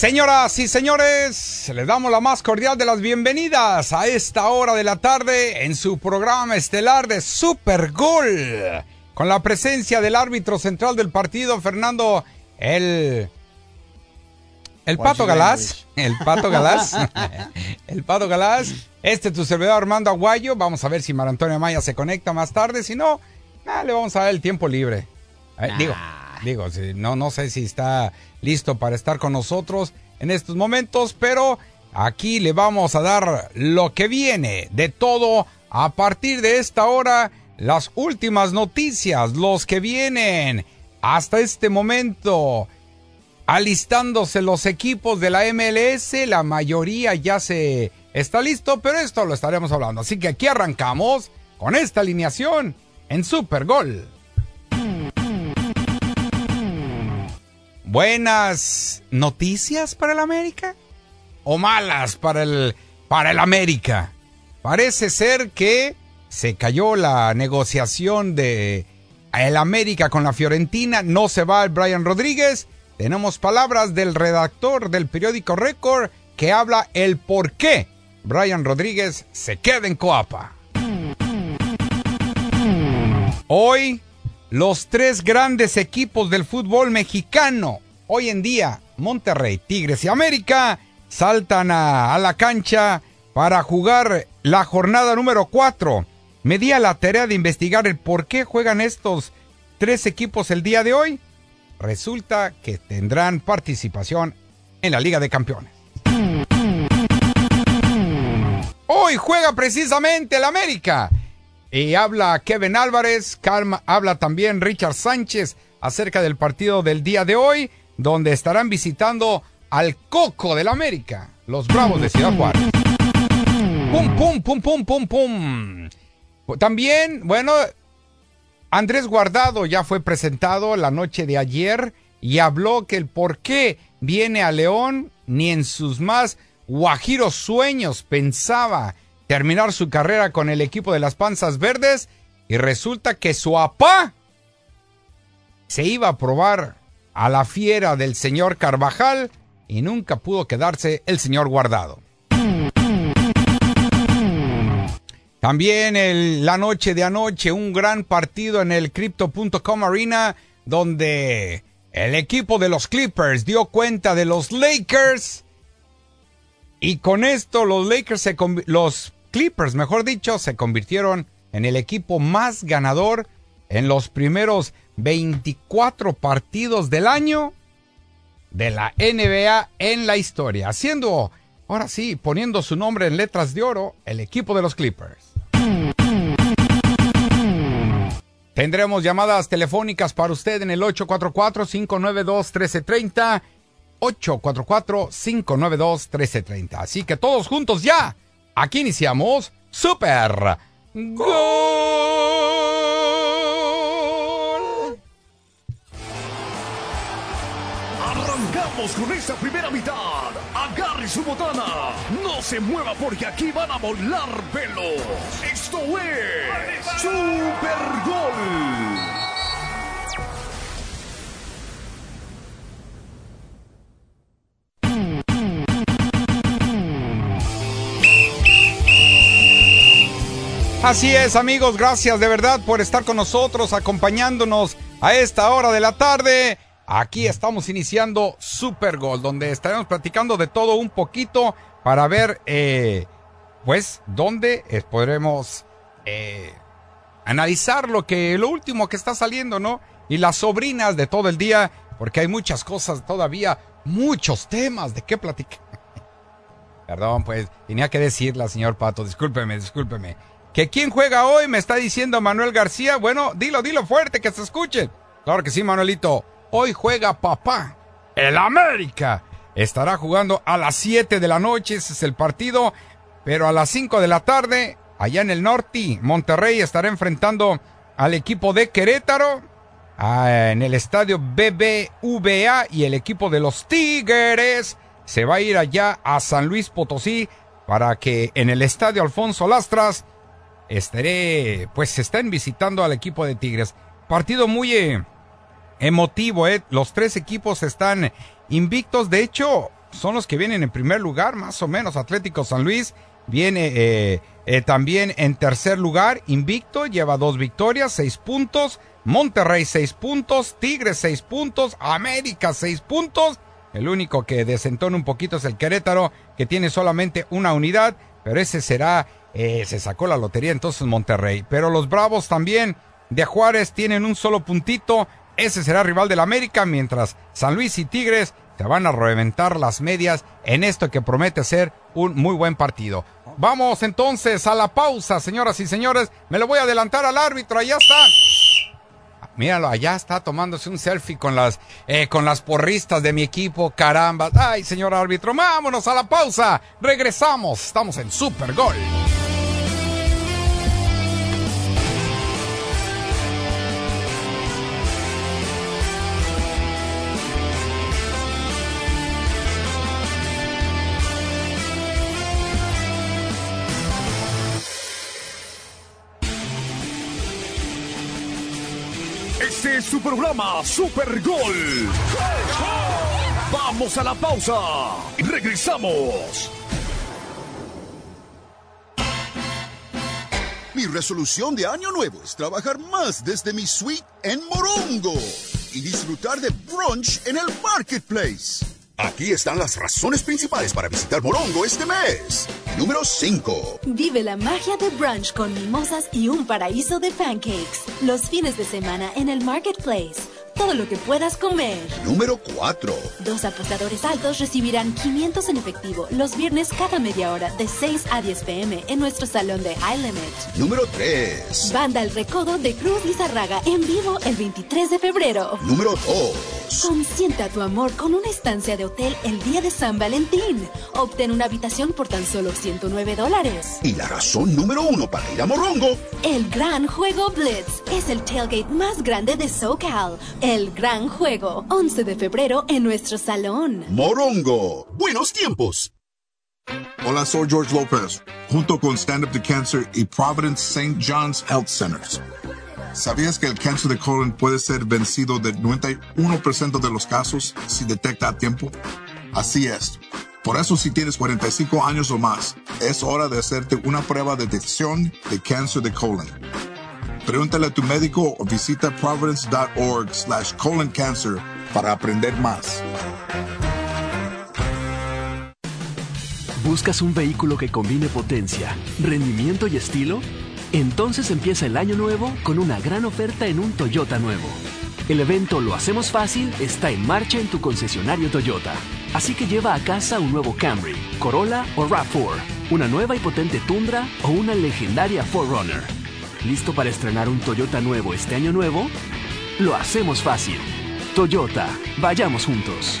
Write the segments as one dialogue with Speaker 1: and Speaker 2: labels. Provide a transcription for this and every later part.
Speaker 1: Señoras y señores, les damos la más cordial de las bienvenidas a esta hora de la tarde en su programa estelar de Super Gol, con la presencia del árbitro central del partido, Fernando el el Pato Galás, el Pato Galás, el Pato Galás, este tu servidor Armando Aguayo, vamos a ver si Mar Antonio Maya se conecta más tarde, si no, ah, le vamos a dar el tiempo libre. Digo, digo, no, no sé si está listo para estar con nosotros en estos momentos, pero aquí le vamos a dar lo que viene de todo a partir de esta hora, las últimas noticias, los que vienen hasta este momento. Alistándose los equipos de la MLS, la mayoría ya se está listo, pero esto lo estaremos hablando. Así que aquí arrancamos con esta alineación en Super Gol. ¿Buenas noticias para el América? ¿O malas para el, para el América? Parece ser que se cayó la negociación de el América con la Fiorentina. No se va el Brian Rodríguez. Tenemos palabras del redactor del periódico Record que habla el por qué Brian Rodríguez se queda en Coapa. Hoy, los tres grandes equipos del fútbol mexicano, hoy en día, Monterrey, Tigres y América, saltan a, la cancha para jugar la jornada número 4. Me di a la tarea de investigar el por qué juegan estos tres equipos el día de hoy. Resulta que tendrán participación en la Liga de Campeones. Hoy juega precisamente el América. Y habla Kevin Álvarez, calma, habla también Richard Sánchez acerca del partido del día de hoy, donde estarán visitando al Coco del América, los Bravos de Ciudad Juárez. Pum, pum, pum, pum, pum, pum. También, bueno, Andrés Guardado ya fue presentado la noche de ayer y habló que el por qué viene a León ni en sus más guajiros sueños pensaba terminar su carrera con el equipo de las Panzas Verdes y resulta que su apá se iba a probar a la fiera del señor Carvajal y nunca pudo quedarse el señor Guardado. También la noche de anoche, un gran partido en el Crypto.com Arena, donde el equipo de los Clippers dio cuenta de los Lakers. Y con esto los Lakers se los Clippers, mejor dicho, se convirtieron en el equipo más ganador en los primeros 24 partidos del año de la NBA en la historia, haciendo, ahora sí, poniendo su nombre en letras de oro, el equipo de los Clippers. Tendremos llamadas telefónicas para usted en el 844-592-1330. 844-592-1330. Así que todos juntos ya. Aquí iniciamos Super Gol.
Speaker 2: Arrancamos con esta primera mitad. Agarre su botana. No se mueva porque aquí van a volar pelos. Esto es Super Gol.
Speaker 1: Así es, amigos, gracias de verdad por estar con nosotros, acompañándonos a esta hora de la tarde. Aquí estamos iniciando Super Gol, donde estaremos platicando de todo un poquito para ver, eh, pues, dónde podremos eh, analizar lo que, lo último que está saliendo, ¿no? Y las sobrinas de todo el día, porque hay muchas cosas todavía, muchos temas de qué platicar. Perdón, pues, tenía que decirla, señor Pato, discúlpeme, discúlpeme. ¿Que quién juega hoy? Me está diciendo Manuel García. Bueno, dilo, dilo fuerte, que se escuche. Claro que sí, Manuelito. Hoy juega papá. El América. Estará jugando a las 7 de la noche, ese es el partido. Pero a las 5 de la tarde, allá en el norte, Monterrey estará enfrentando al equipo de Querétaro. Ah, en el estadio BBVA y el equipo de los Tigres se va a ir allá a San Luis Potosí para que en el estadio Alfonso Lastras estaré, pues se estén visitando al equipo de Tigres. Partido muy eh, emotivo, ¿eh? Los tres equipos están invictos. De hecho, son los que vienen en primer lugar, más o menos. Atlético San Luis viene eh, eh, también en tercer lugar, invicto, lleva dos victorias, seis puntos. Monterrey seis puntos, Tigres seis puntos, América seis puntos. El único que desentona un poquito es el Querétaro, que tiene solamente una unidad, pero ese será, eh, se sacó la lotería entonces Monterrey. Pero los Bravos también de Juárez tienen un solo puntito, ese será rival del América, mientras San Luis y Tigres te van a reventar las medias en esto que promete ser un muy buen partido. Vamos entonces a la pausa, señoras y señores. Me lo voy a adelantar al árbitro, allá está. Míralo, allá está tomándose un selfie con las, eh, con las porristas de mi equipo. Caramba. Ay, señor árbitro, vámonos a la pausa. Regresamos. Estamos en Super Gol.
Speaker 2: Programa Super Gol. Vamos a la pausa y regresamos.
Speaker 3: Mi resolución de año nuevo es trabajar más desde mi suite en Morongo y disfrutar de brunch en el marketplace. Aquí están las razones principales para visitar Morongo este mes. Número 5.
Speaker 4: Vive la magia de brunch con mimosas y un paraíso de pancakes. Los fines de semana en el marketplace. Todo lo que puedas comer.
Speaker 3: Número 4.
Speaker 4: Dos apostadores altos recibirán 500 en efectivo los viernes cada media hora de 6 a 10 pm en nuestro salón de High Limit.
Speaker 3: Número 3.
Speaker 4: Banda El Recodo de Cruz Lizarraga en vivo el 23 de febrero.
Speaker 3: Número 2.
Speaker 4: Consienta tu amor con una estancia de hotel el día de San Valentín. Obtén una habitación por tan solo 109 dólares.
Speaker 3: Y la razón número 1 para ir a Morongo.
Speaker 4: El Gran Juego Blitz es el tailgate más grande de SoCal. El Gran Juego, 11 de febrero en nuestro salón.
Speaker 3: Morongo. Buenos tiempos.
Speaker 5: Hola, soy George Lopez, junto con Stand Up to Cancer y Providence St. John's Health Centers. ¿Sabías que el cáncer de colon puede ser vencido del 91% de los casos si detecta a tiempo? Así es. Por eso si tienes 45 años o más, es hora de hacerte una prueba de detección de cáncer de colon. Pregúntale a tu médico o visita providence.org slash colon cancer para aprender más.
Speaker 6: ¿Buscas un vehículo que combine potencia, rendimiento y estilo? Entonces empieza el año nuevo con una gran oferta en un Toyota nuevo. El evento Lo Hacemos Fácil está en marcha en tu concesionario Toyota. Así que lleva a casa un nuevo Camry, Corolla o RAV4, una nueva y potente Tundra o una legendaria 4Runner. ¿Listo para estrenar un Toyota nuevo este año nuevo? Lo hacemos fácil. Toyota, vayamos juntos.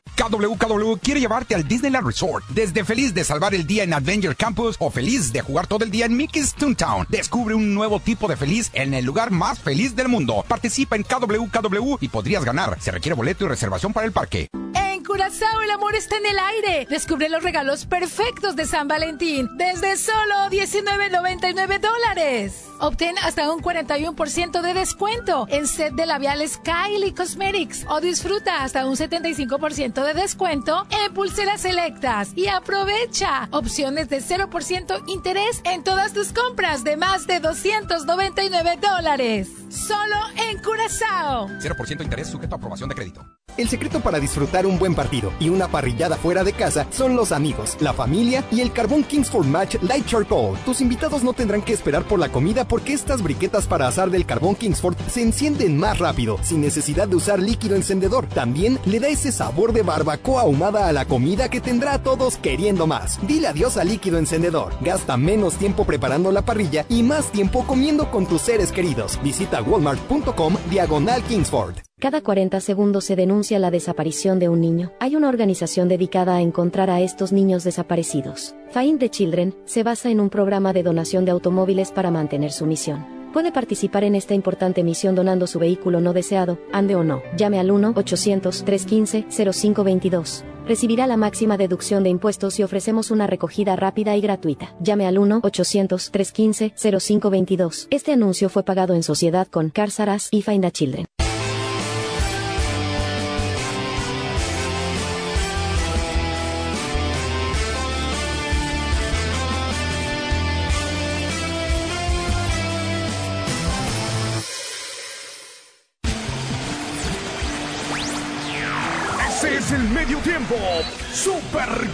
Speaker 1: KWKW quiere llevarte al Disneyland Resort. Desde feliz de salvar el día en Adventure Campus o feliz de jugar todo el día en Mickey's Toontown. Descubre un nuevo tipo de feliz en el lugar más feliz del mundo. Participa en KWKW y podrías ganar. Se requiere boleto y reservación para el parque.
Speaker 7: En Curazao el amor está en el aire. Descubre los regalos perfectos de San Valentín desde solo 19.99 dólares. Obtén hasta un 41% de descuento en set de labiales Kylie Cosmetics o disfruta hasta un 75% de descuento en pulseras selectas y aprovecha opciones de 0% interés en todas tus compras de más de 299 dólares. Solo en Curazao.
Speaker 1: 0% interés sujeto a aprobación de crédito.
Speaker 8: El secreto para disfrutar un buen partido y una parrillada fuera de casa son los amigos, la familia y el carbón Kingsford Match Light Charcoal. Tus invitados no tendrán que esperar por la comida porque estas briquetas para asar del carbón Kingsford se encienden más rápido, sin necesidad de usar líquido encendedor. También le da ese sabor de barbacoa ahumada a la comida que tendrá a todos queriendo más. Dile adiós al líquido encendedor. Gasta menos tiempo preparando la parrilla y más tiempo comiendo con tus seres queridos. Visita walmart.com diagonal Kingsford.
Speaker 9: Cada 40 segundos se denuncia la desaparición de un niño. Hay una organización dedicada a encontrar a estos niños desaparecidos. Find the Children se basa en un programa de donación de automóviles para mantener su misión. Puede participar en esta importante misión donando su vehículo no deseado, ande o no. Llame al 1-800-315-0522. Recibirá la máxima deducción de impuestos y ofrecemos una recogida rápida y gratuita. Llame al 1-800-315-0522. Este anuncio fue pagado en sociedad con Carsaras y Find the Children.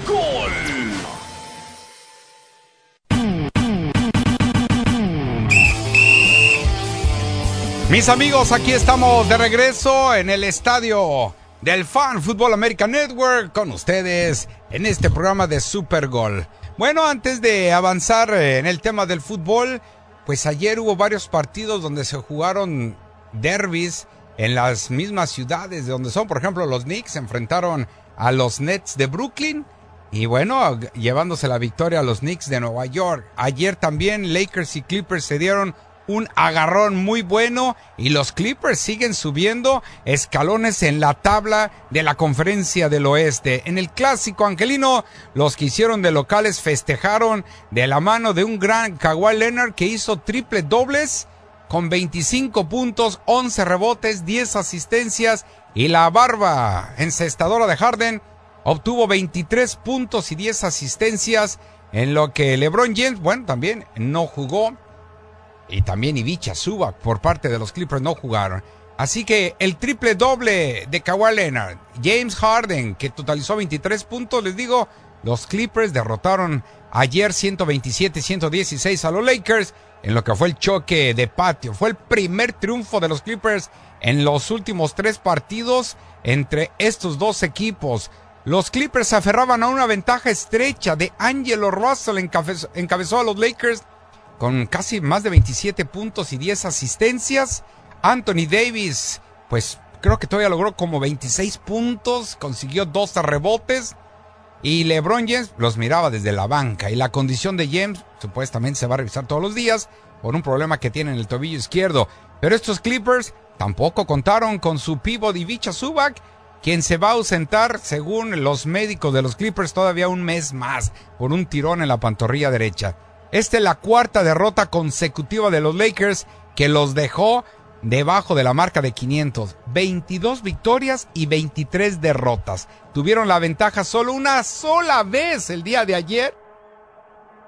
Speaker 2: Gol.
Speaker 1: Mis amigos, aquí estamos de regreso en el estadio del Fan Football American Network con ustedes en este programa de Super Gol. Bueno, antes de avanzar en el tema del fútbol, pues ayer hubo varios partidos donde se jugaron derbis en las mismas ciudades de donde son. Por ejemplo, los Knicks se enfrentaron a los Nets de Brooklyn. Y bueno, llevándose la victoria a los Knicks de Nueva York. Ayer también Lakers y Clippers se dieron un agarrón muy bueno y los Clippers siguen subiendo escalones en la tabla de la conferencia del oeste. En el clásico angelino, los que hicieron de locales festejaron de la mano de un gran Kawhi Leonard que hizo triple dobles con 25 puntos, 11 rebotes, 10 asistencias y la barba encestadora de Harden obtuvo 23 puntos y 10 asistencias en lo que LeBron James, bueno, también no jugó y también Ivica Zubac por parte de los Clippers no jugaron. Así que el triple doble de Kawhi Leonard, James Harden, que totalizó 23 puntos, les digo, los Clippers derrotaron ayer 127-116 a los Lakers en lo que fue el choque de patio. Fue el primer triunfo de los Clippers en los últimos tres partidos entre estos dos equipos. Los Clippers se aferraban a una ventaja estrecha de Angelo Russell, encabezó, a los Lakers con casi más de 27 puntos y 10 asistencias. Anthony Davis, pues creo que todavía logró como 26 puntos, consiguió 12 rebotes. Y LeBron James los miraba desde la banca. Y la condición de James supuestamente se va a revisar todos los días por un problema que tiene en el tobillo izquierdo. Pero estos Clippers tampoco contaron con su pivot Ivica Zubac, quien se va a ausentar, según los médicos de los Clippers, todavía un mes más por un tirón en la pantorrilla derecha. Esta es la cuarta derrota consecutiva de los Lakers que los dejó debajo de la marca de 500. 22 victorias y 23 derrotas. Tuvieron la ventaja solo una sola vez el día de ayer.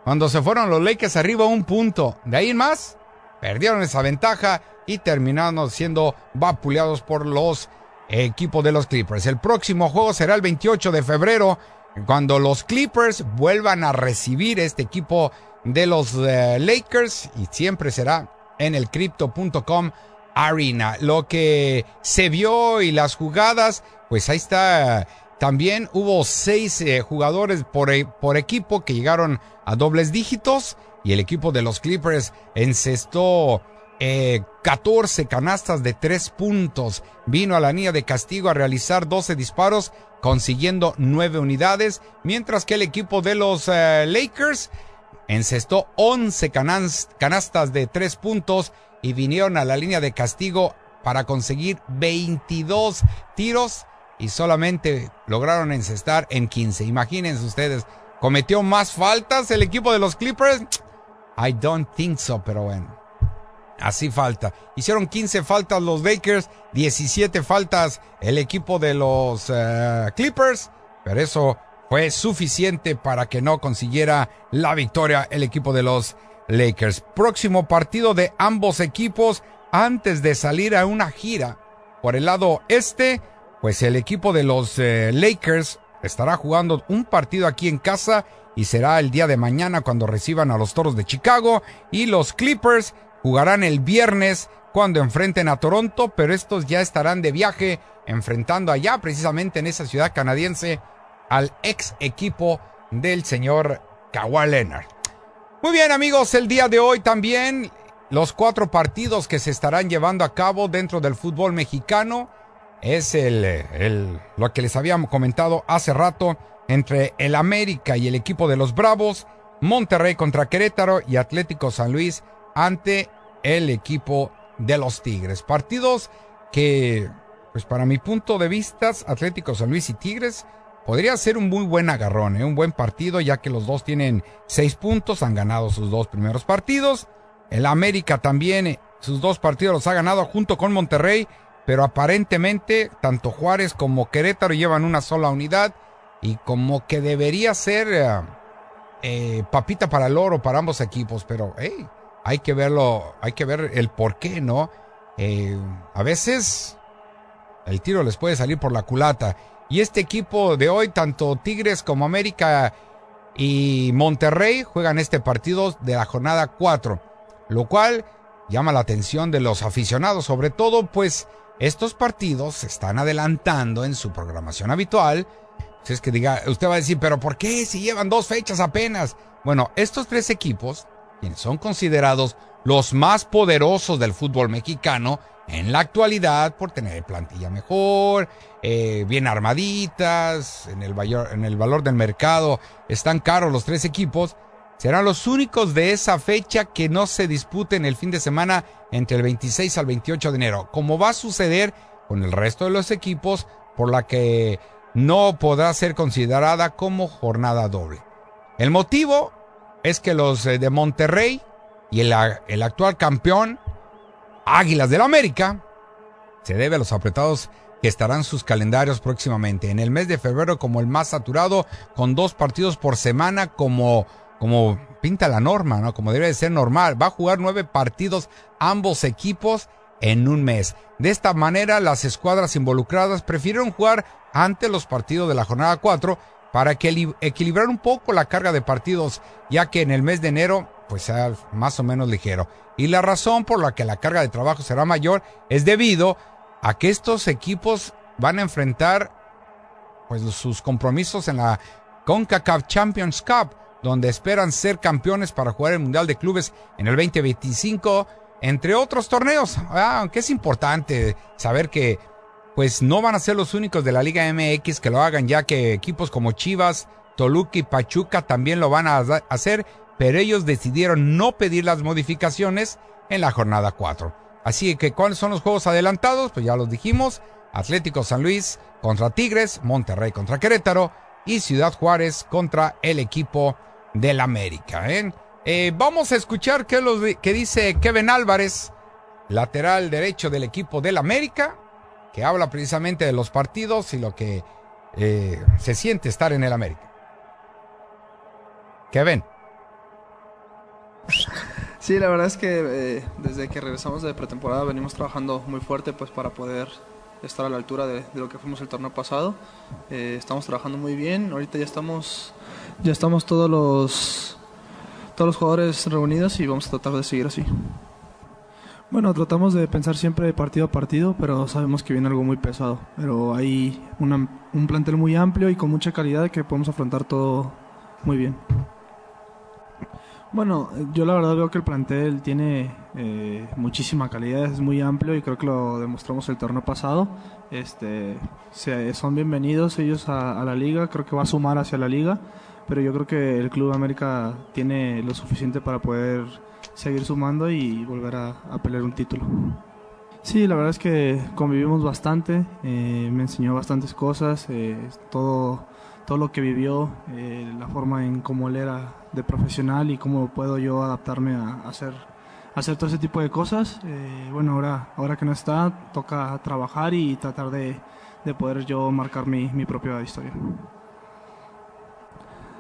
Speaker 1: Cuando se fueron los Lakers arriba un punto. De ahí en más, perdieron esa ventaja y terminaron siendo vapuleados por los equipos de los Clippers. El próximo juego será el 28 de febrero, cuando los Clippers vuelvan a recibir este equipo de los eh, Lakers y siempre será en el crypto.com Arena. Lo que se vio y las jugadas, pues ahí está. También hubo seis eh, jugadores por, por equipo que llegaron a dobles dígitos y el equipo de los Clippers encestó eh, 14 canastas de tres puntos. Vino a la línea de castigo a realizar 12 disparos, consiguiendo 9 unidades, mientras que el equipo de los eh, Lakers encestó 11 canastas de tres puntos y vinieron a la línea de castigo para conseguir 22 tiros y solamente lograron encestar en 15. Imagínense ustedes, ¿cometió más faltas el equipo de los Clippers? I don't think so, pero bueno. Así falta. Hicieron 15 faltas los Lakers, 17 faltas el equipo de los eh, Clippers, pero eso fue suficiente para que no consiguiera la victoria el equipo de los Lakers. Próximo partido de ambos equipos antes de salir a una gira por el lado este, pues el equipo de los eh, Lakers estará jugando un partido aquí en casa y será el día de mañana cuando reciban a los Toros de Chicago y los Clippers jugarán el viernes cuando enfrenten a Toronto, pero estos ya estarán de viaje enfrentando allá precisamente en esa ciudad canadiense al ex equipo del señor Kawhi Leonard. Muy bien amigos, el día de hoy también los cuatro partidos que se estarán llevando a cabo dentro del fútbol mexicano es el, el, lo que les habíamos comentado hace rato entre el América y el equipo de los Bravos, Monterrey contra Querétaro y Atlético San Luis ante el equipo de los Tigres. Partidos que, pues para mi punto de vista, Atlético San Luis y Tigres podría ser un muy buen agarrón, ¿eh? un buen partido, ya que los dos tienen seis puntos, han ganado sus dos primeros partidos. El América también, eh, sus dos partidos los ha ganado junto con Monterrey, pero aparentemente tanto Juárez como Querétaro llevan una sola unidad y como que debería ser eh, papita para el oro para ambos equipos, pero hey, hay que verlo, hay que ver el por qué, ¿no? a veces el tiro les puede salir por la culata. Y este equipo de hoy, tanto Tigres como América y Monterrey, juegan este partido de la jornada 4, lo cual llama la atención de los aficionados, sobre todo pues estos partidos se están adelantando en su programación habitual. Si es que diga, usted va a decir, pero ¿por qué si llevan dos fechas apenas? Bueno, estos tres equipos, quienes son considerados los más poderosos del fútbol mexicano, en la actualidad por tener plantilla mejor, eh, bien armaditas, en el, en el valor del mercado están caros los tres equipos, serán los únicos de esa fecha que no se disputen el fin de semana entre el 26 al 28 de enero, como va a suceder con el resto de los equipos, por la que no podrá ser considerada como jornada doble. El motivo es que los eh, de Monterrey y el, actual campeón Águilas del América se debe a los apretados que estarán sus calendarios próximamente. En el mes de febrero como el más saturado, con dos partidos por semana como, como pinta la norma, ¿no? Como debe de ser normal. Va a jugar nueve partidos ambos equipos en un mes. De esta manera, las escuadras involucradas prefirieron jugar ante los partidos de la jornada 4 para equilibrar un poco la carga de partidos, ya que en el mes de enero pues sea más o menos ligero. Y la razón por la que la carga de trabajo será mayor es debido a que estos equipos van a enfrentar pues sus compromisos en la CONCACAF Champions Cup, donde esperan ser campeones para jugar el Mundial de Clubes en el 2025, entre otros torneos. Ah, aunque es importante saber que pues no van a ser los únicos de la Liga MX que lo hagan, ya que equipos como Chivas, Toluca y Pachuca también lo van a hacer pero ellos decidieron no pedir las modificaciones en la jornada 4. Así que, ¿cuáles son los juegos adelantados? Pues ya los dijimos. Atlético San Luis contra Tigres, Monterrey contra Querétaro y Ciudad Juárez contra el equipo del América. ¿eh? Eh, vamos a escuchar qué, lo, dice Kevin Álvarez, lateral derecho del equipo del América, que habla precisamente de los partidos y lo que eh, se siente estar en el América. Kevin.
Speaker 10: Sí, la verdad es que eh, desde que regresamos de pretemporada venimos trabajando muy fuerte pues para poder estar a la altura de, lo que fuimos el torneo pasado. Eh, estamos trabajando muy bien. Ahorita ya estamos ya estamos todos los todos los jugadores reunidos y vamos a tratar de seguir así. Bueno, tratamos de pensar siempre partido a partido, pero sabemos que viene algo muy pesado. Pero hay un plantel muy amplio y con mucha calidad que podemos afrontar todo muy bien. Bueno, yo la verdad veo que el plantel tiene eh, muchísima calidad, es muy amplio y creo que lo demostramos el torneo pasado. Este, son bienvenidos ellos a, la liga, creo que va a sumar hacia la liga, pero yo creo que el Club América tiene lo suficiente para poder seguir sumando y volver a, a pelear un título. Sí, la verdad es que convivimos bastante, eh, me enseñó bastantes cosas, eh, todo, todo lo que vivió, eh, la forma en cómo él era de profesional y cómo puedo yo adaptarme a, hacer, hacer todo ese tipo de cosas. bueno, ahora, ahora que no está, toca trabajar y tratar de, de poder yo marcar mi, mi propia historia.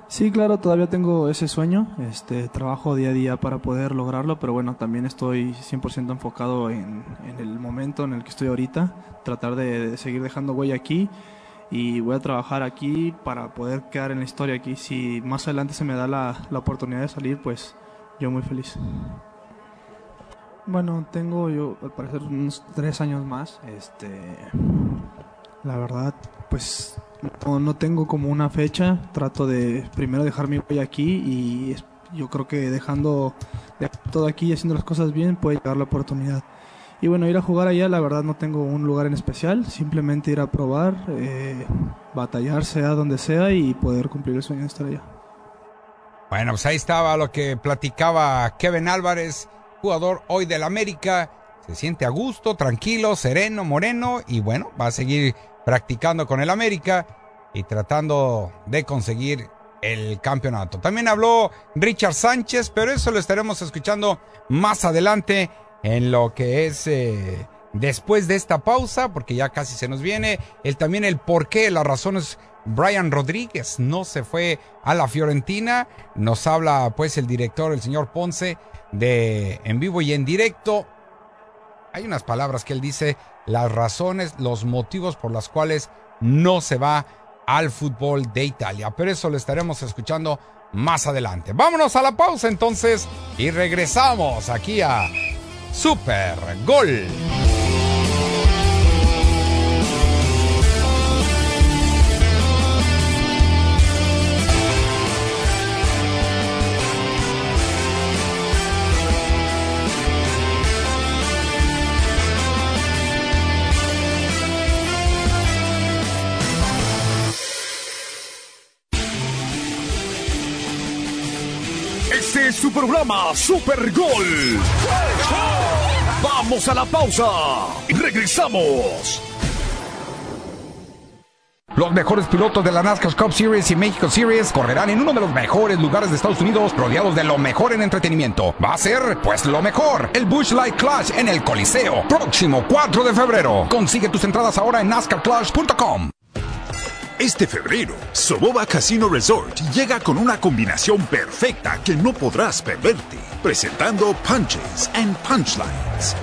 Speaker 10: Sí, claro, todavía tengo ese sueño, este, trabajo día a día para poder lograrlo, pero bueno, también estoy 100% enfocado en, el momento en el que estoy ahorita, tratar de, seguir dejando huella aquí y voy a trabajar aquí para poder quedar en la historia aquí. Si más adelante se me da la, la oportunidad de salir, pues yo muy feliz. Bueno, tengo yo al parecer unos tres años más, este, la verdad, pues no, tengo como una fecha, trato de primero dejar mi huella aquí y yo creo que dejando todo aquí y haciendo las cosas bien puede llegar la oportunidad. Y bueno, ir a jugar allá, la verdad no tengo un lugar en especial, simplemente ir a probar, eh, batallar sea donde sea y poder cumplir el sueño de estar allá.
Speaker 1: Bueno, pues ahí estaba lo que platicaba Kevin Álvarez, jugador hoy del América. Se siente a gusto, tranquilo, sereno, moreno y bueno, va a seguir practicando con el América y tratando de conseguir el campeonato. También habló Richard Sánchez, pero eso lo estaremos escuchando más adelante en lo que es eh, después de esta pausa, porque ya casi se nos viene. El, también el por qué, las razones. Brian Rodríguez no se fue a la Fiorentina. Nos habla pues el director, el señor Ponce, de en vivo y en directo. Hay unas palabras que él dice las razones, los motivos por las cuales no se va al fútbol de Italia. Pero eso lo estaremos escuchando más adelante. Vámonos a la pausa entonces y regresamos aquí a Super Gol.
Speaker 2: Su programa Super Gol. Vamos a la pausa y regresamos.
Speaker 1: Los mejores pilotos de la NASCAR Cup Series y México Series correrán en uno de los mejores lugares de Estados Unidos, rodeados de lo mejor en entretenimiento. Va a ser, pues, lo mejor. El Bush Light Clash en el Coliseo. Próximo 4 de febrero. Consigue tus entradas ahora en NASCARClash.com.
Speaker 11: Este febrero, Soboba Casino Resort llega con una combinación perfecta que no podrás perderte, presentando Punches and Punchlines.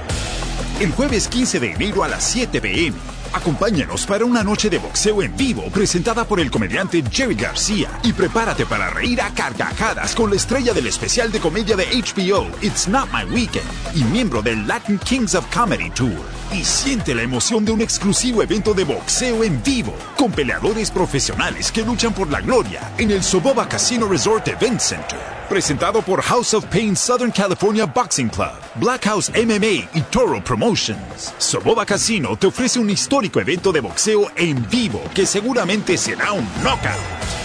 Speaker 11: El jueves 15 de enero a las 7 pm, acompáñanos para una noche de boxeo en vivo presentada por el comediante Jerry García y prepárate para reír a carcajadas con la estrella del especial de comedia de HBO It's Not My Weekend y miembro del Latin Kings of Comedy Tour y siente la emoción de un exclusivo evento de boxeo en vivo con peleadores profesionales que luchan por la gloria en el Soboba Casino Resort Event Center. Presentado por House of Pain Southern California Boxing Club, Black House MMA y Toro Promotions. Soboba Casino te ofrece un histórico evento de boxeo en vivo que seguramente será un knockout.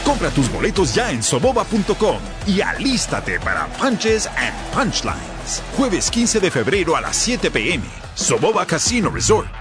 Speaker 11: Compra tus boletos ya en soboba.com y alístate para Punches and Punchlines. Jueves 15 de febrero a las 7 pm Soboba Casino Resort.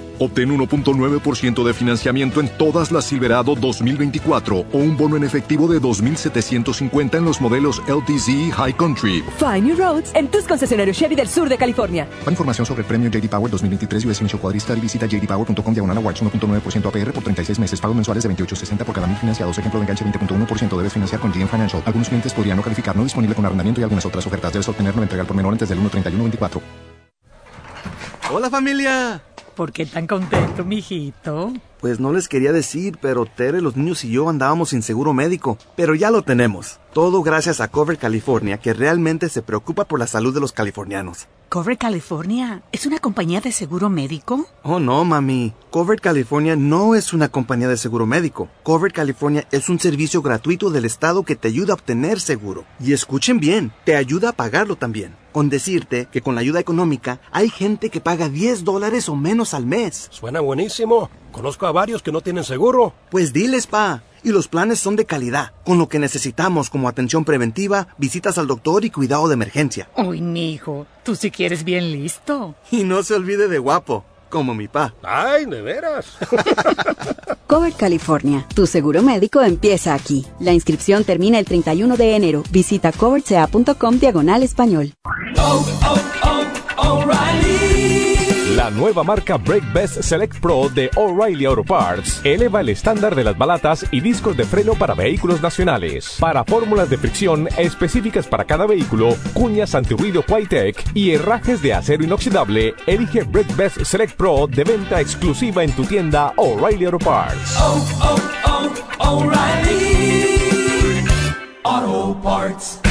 Speaker 12: Obtén 1.9% de financiamiento en todas las Silverado 2024 o un bono en efectivo de 2.750 en los modelos LTZ y High Country.
Speaker 13: Find new roads en tus concesionarios Chevy del sur de California.
Speaker 12: Para información sobre el premio JD Power 2023 US Inicio Cuadrista y visita jdpower.com diagonal awards 1.9% APR por 36 meses. Pagos mensuales de 28.60 por cada mil financiados. Ejemplo de enganche 20.1% debes financiar con GM Financial. Algunos clientes podrían no calificar, no disponible con arrendamiento y algunas otras ofertas. Debes obtener no entregar por menor antes del 1.31.24.
Speaker 14: Hola familia.
Speaker 15: ¿Por qué tan contento, mijito?
Speaker 14: Pues no les quería decir, pero Tere, los niños y yo andábamos sin seguro médico, pero ya lo tenemos. Todo gracias a Cover California, que realmente se preocupa por la salud de los californianos.
Speaker 15: ¿Cover California es una compañía de seguro médico?
Speaker 14: Oh, no, mami. Cover California no es una compañía de seguro médico. Cover California es un servicio gratuito del Estado que te ayuda a obtener seguro. Y escuchen bien, te ayuda a pagarlo también. Con decirte que con la ayuda económica hay gente que paga 10 dólares o menos al mes.
Speaker 16: Suena buenísimo. Conozco a varios que no tienen seguro.
Speaker 14: Pues diles, pa. Y los planes son de calidad, con lo que necesitamos como atención preventiva, visitas al doctor y cuidado de emergencia.
Speaker 15: Uy, mijo, tú sí quieres bien listo.
Speaker 14: Y no se olvide de guapo, como mi pa.
Speaker 16: Ay, de veras.
Speaker 17: Cover California, tu seguro médico empieza aquí. La inscripción termina el 31 de enero. Visita coverca.com diagonal español.
Speaker 18: La nueva marca Brake Best Select Pro de O'Reilly Auto Parts eleva el estándar de las balatas y discos de freno para vehículos nacionales. Para fórmulas de fricción específicas para cada vehículo, cuñas antirruido Tech y herrajes de acero inoxidable, elige Brake Best Select Pro de venta exclusiva en tu tienda O'Reilly Auto Parts.
Speaker 19: Auto Parts.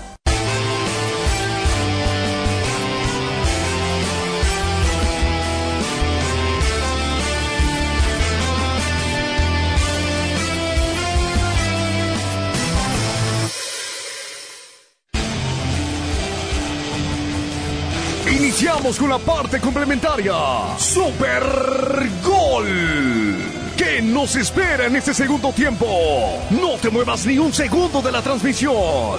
Speaker 2: Con la parte complementaria. Super Gol. ¿Qué nos espera en este segundo tiempo? No te muevas ni un segundo de la transmisión.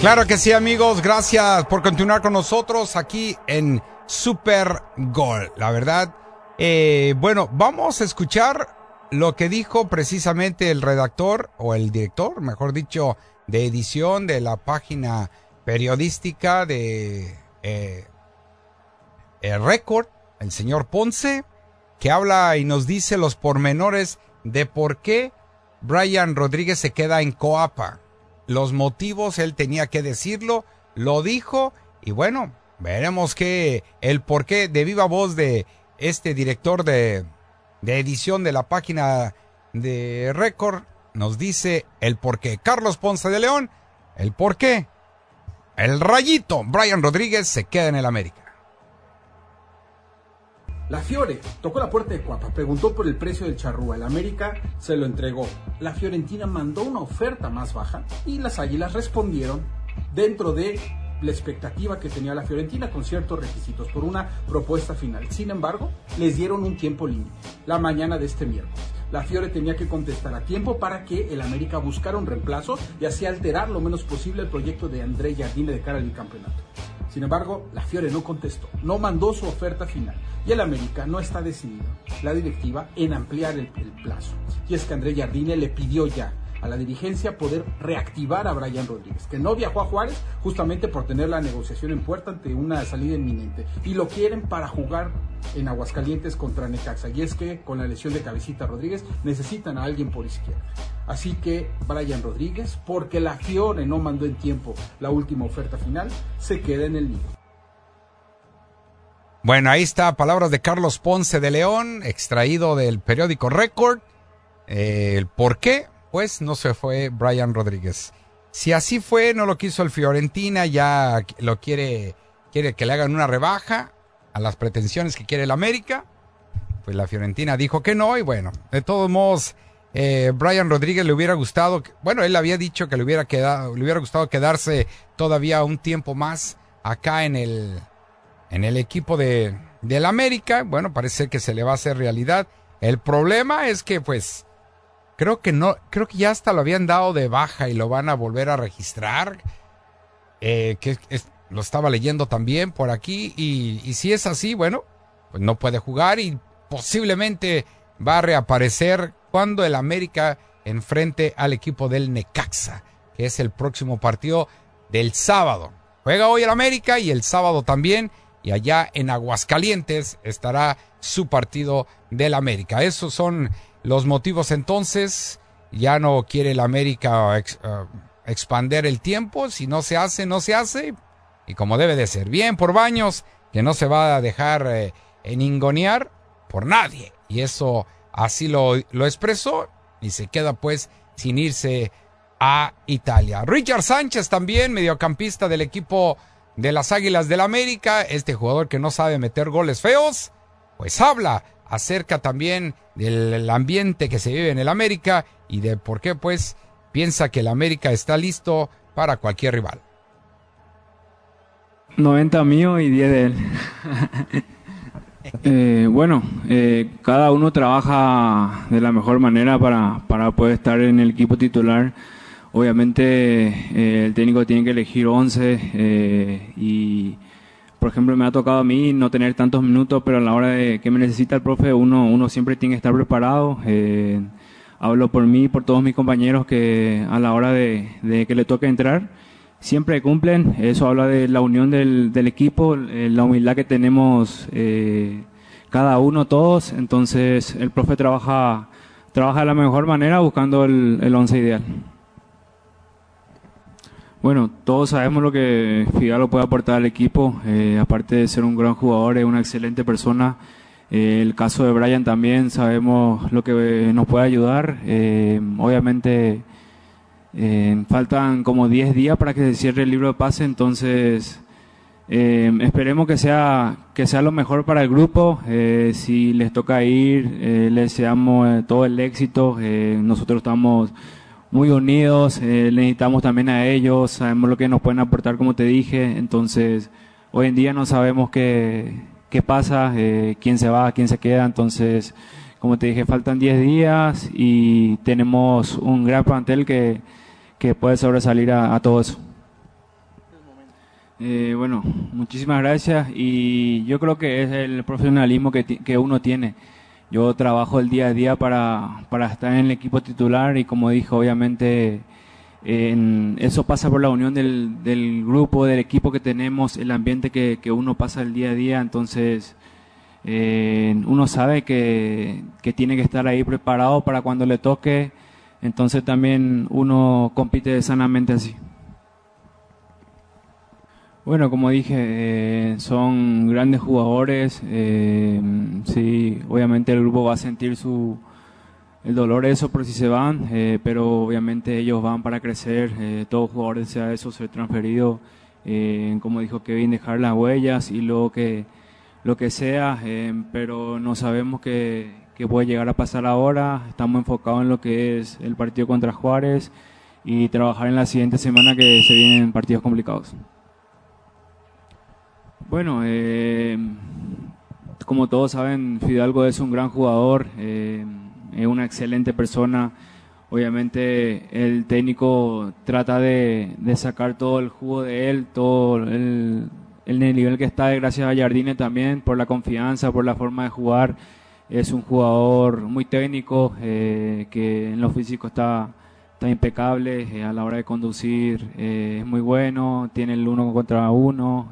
Speaker 1: Claro que sí, amigos. Gracias por continuar con nosotros aquí en Super Gol. La verdad, eh, bueno, vamos a escuchar lo que dijo precisamente el redactor o el director, mejor dicho, de edición de la página periodística de eh, el Record, el señor Ponce, que habla y nos dice los pormenores de por qué Brian Rodríguez se queda en Coapa. Los motivos, él tenía que decirlo, lo dijo y bueno, veremos que el por qué de viva voz de este director de, de edición de la página de Record nos dice el por qué. Carlos Ponce de León, el por qué. El rayito, Brian Rodríguez se queda en el América.
Speaker 20: La Fiore tocó la puerta de Cuapa, preguntó por el precio del charrúa. El América se lo entregó. La Fiorentina mandó una oferta más baja y las Águilas respondieron dentro de la expectativa que tenía la Fiorentina con ciertos requisitos por una propuesta final. Sin embargo, les dieron un tiempo límite, la mañana de este miércoles. La Fiore tenía que contestar a tiempo para que el América buscara un reemplazo y así alterar lo menos posible el proyecto de André Jardine de cara al campeonato. Sin embargo, la Fiore no contestó, no mandó su oferta final y el América no está decidido, la directiva, en ampliar el, plazo. Y es que André Jardine le pidió ya a la dirigencia poder reactivar a Brian Rodríguez, que no viajó a Juárez justamente por tener la negociación en puerta ante una salida inminente. Y lo quieren para jugar en Aguascalientes contra Necaxa. Y es que con la lesión de Cabecita Rodríguez necesitan a alguien por izquierda. Así que Brian Rodríguez, porque la Fiore no mandó en tiempo la última oferta final, se queda en el nido.
Speaker 1: Bueno, ahí está, palabras de Carlos Ponce de León, extraído del periódico Record. Eh, por qué, pues no se fue Brian Rodríguez. Si así fue, no lo quiso el Fiorentina, ya lo quiere, quiere que le hagan una rebaja a las pretensiones que quiere el América. Pues la Fiorentina dijo que no y bueno, de todos modos, eh, Brian Rodríguez le hubiera gustado, bueno, él había dicho que le hubiera quedado, le hubiera gustado quedarse todavía un tiempo más acá en el, en el equipo de, del América. Bueno, parece que se le va a hacer realidad. El problema es que pues creo que no, creo que ya hasta lo habían dado de baja y lo van a volver a registrar. eh, que lo estaba leyendo también por aquí, y, y si es así, bueno, pues no puede jugar y posiblemente va a reaparecer cuando el América enfrente al equipo del Necaxa, que es el próximo partido del sábado. Juega hoy el América y el sábado también, y allá en Aguascalientes estará su partido del América. Esos son los motivos entonces. Ya no quiere el América ex- eh, expander el tiempo. Si no se hace, no se hace. Y como debe de ser. Bien por Baños, que no se va a dejar eh, eningonear por nadie. Y eso así lo, lo expresó y se queda pues sin irse a Italia. Richard Sánchez también, mediocampista del equipo de las Águilas del América, este jugador que no sabe meter goles feos, pues habla acerca también del ambiente que se vive en el América y de por qué pues piensa que el América está listo para cualquier rival.
Speaker 19: 90 mío y 10 de él. Eh, bueno, eh, cada uno trabaja de la mejor manera para, para poder estar en el equipo titular. Obviamente eh, el técnico tiene que elegir 11 eh, y, por ejemplo, me ha tocado a mí no tener tantos minutos, pero a la hora de que me necesita el profe, uno, uno siempre tiene que estar preparado. Eh, hablo por mí por todos mis compañeros que a la hora de, que le toque entrar, siempre cumplen. Eso habla de la unión del, del equipo, eh, la humildad que tenemos eh, cada uno, todos. Entonces el profe trabaja, trabaja de la mejor manera buscando el, el once ideal. Bueno, todos sabemos lo que Fidalgo puede aportar al equipo, eh, aparte de ser un gran jugador, es una excelente persona. Eh, el caso de Brian también sabemos lo que nos puede ayudar. Eh, obviamente faltan como 10 días para que se cierre el libro de pase, entonces esperemos que sea, que sea lo mejor para el grupo. Si les toca ir, les deseamos todo el éxito. Nosotros estamos muy unidos, eh, necesitamos también a ellos, sabemos lo que nos pueden aportar, como te dije. Entonces, hoy en día no sabemos qué, qué pasa, eh, quién se va, quién se queda. Entonces, como te dije, faltan 10 días y tenemos un gran plantel que, que puede sobresalir a, a todo eso. Eh, bueno, muchísimas gracias y yo creo que es el profesionalismo que, que uno tiene. Yo trabajo el día a día para, para estar en el equipo titular y como dijo, obviamente en- eso pasa por la unión del, del grupo, del equipo que tenemos, el ambiente que, que uno pasa el día a día, entonces eh, uno sabe que, que tiene que estar ahí preparado para cuando le toque, entonces también uno compite sanamente así. Bueno, como dije, eh, son grandes jugadores. eh, sí, obviamente el grupo va a sentir su el dolor de eso por si se van, eh, pero obviamente ellos van para crecer. eh, todo jugador desea eso, ser transferido. como dijo Kevin, dejar las huellas y luego que lo que sea, pero no sabemos qué, qué puede llegar a pasar ahora. Estamos enfocados en lo que es el partido contra Juárez y trabajar en la siguiente semana que se vienen partidos complicados. Bueno, eh, como todos saben, Fidalgo es un gran jugador, eh, es una excelente persona. Obviamente el técnico trata de, sacar todo el jugo de él, todo el, el nivel que está, gracias a Jardine también, por la confianza, por la forma de jugar. Es un jugador muy técnico, eh, que en lo físico está, está impecable, a la hora de conducir es muy bueno, tiene el uno contra uno.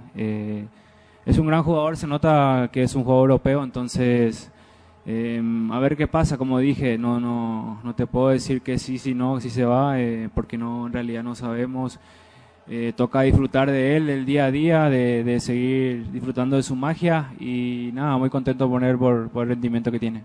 Speaker 19: Es un gran jugador, se nota que es un jugador europeo, entonces eh, a ver qué pasa, como dije, no, no, no te puedo decir que sí, sí, no, si se va, eh, porque no, en realidad no sabemos. Eh, toca disfrutar de él el día a día, de, de seguir disfrutando de su magia y nada, muy contento por él por, por el rendimiento que tiene.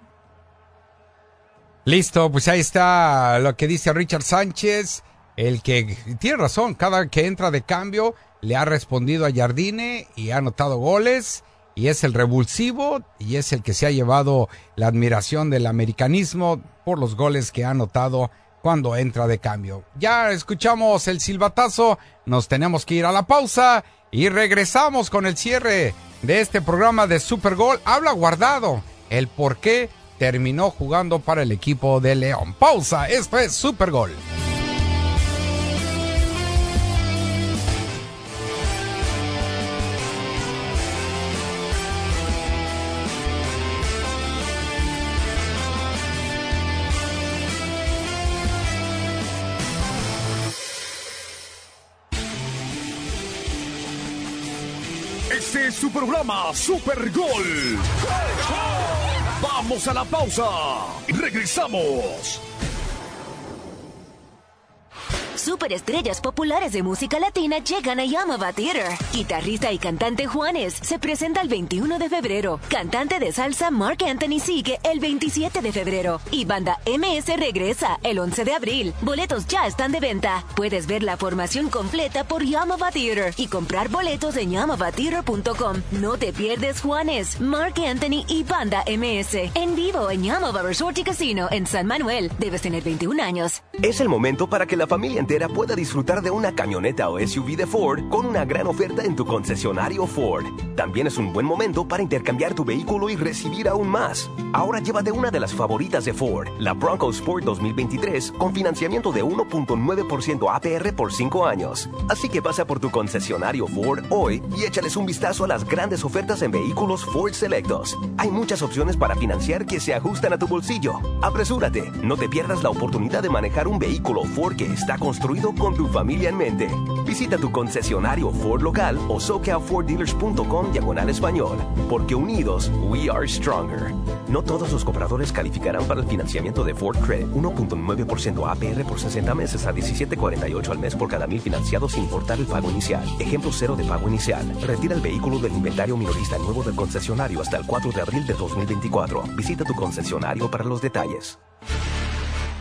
Speaker 1: Listo, pues ahí está lo que dice Richard Sánchez, el que tiene razón, cada que entra de cambio le ha respondido a Jardine y ha anotado goles y es el revulsivo y es el que se ha llevado la admiración del americanismo por los goles que ha anotado cuando entra de cambio. Ya escuchamos el silbatazo, nos tenemos que ir a la pausa y regresamos con el cierre de este programa de Super Gol. Habla guardado el por qué terminó jugando para el equipo de León. Pausa, esto es Super
Speaker 2: su programa Super Gol. Vamos a la pausa. Regresamos.
Speaker 21: Superestrellas populares de música latina llegan a Yamava Theater. Guitarrista y cantante Juanes se presenta el 21 de febrero. Cantante de salsa Mark Anthony sigue el 27 de febrero. Y banda MS regresa el 11 de abril. Boletos ya están de venta. Puedes ver la formación completa por Yamava Theater y comprar boletos en yamavatheater.com. No te pierdes Juanes, Mark Anthony y banda MS. En vivo en Yamava Resort y Casino en San Manuel. Debes tener 21 años.
Speaker 22: Es el momento para que la familia entera pueda disfrutar de una camioneta o SUV de Ford con una gran oferta en tu concesionario Ford. También es un buen momento para intercambiar tu vehículo y recibir aún más. Ahora llévate una de las favoritas de Ford, la Bronco Sport 2023, con financiamiento de 1.9% APR por 5 años. Así que pasa por tu concesionario Ford hoy y échales un vistazo a las grandes ofertas en vehículos Ford Selectos. Hay muchas opciones para financiar que se ajustan a tu bolsillo. Apresúrate, no te pierdas la oportunidad de manejar un vehículo Ford que está construido con tu familia en mente. Visita tu concesionario Ford local o socafordealers.com diagonal español, porque unidos we are stronger. No todos los compradores calificarán para el financiamiento de Ford Credit 1.9% APR por 60 meses a 17.48 al mes por cada mil financiados sin importar el pago inicial. Ejemplo cero de pago inicial. Retira el vehículo del inventario minorista nuevo del concesionario hasta el 4 de abril de 2024. Visita tu concesionario para los detalles.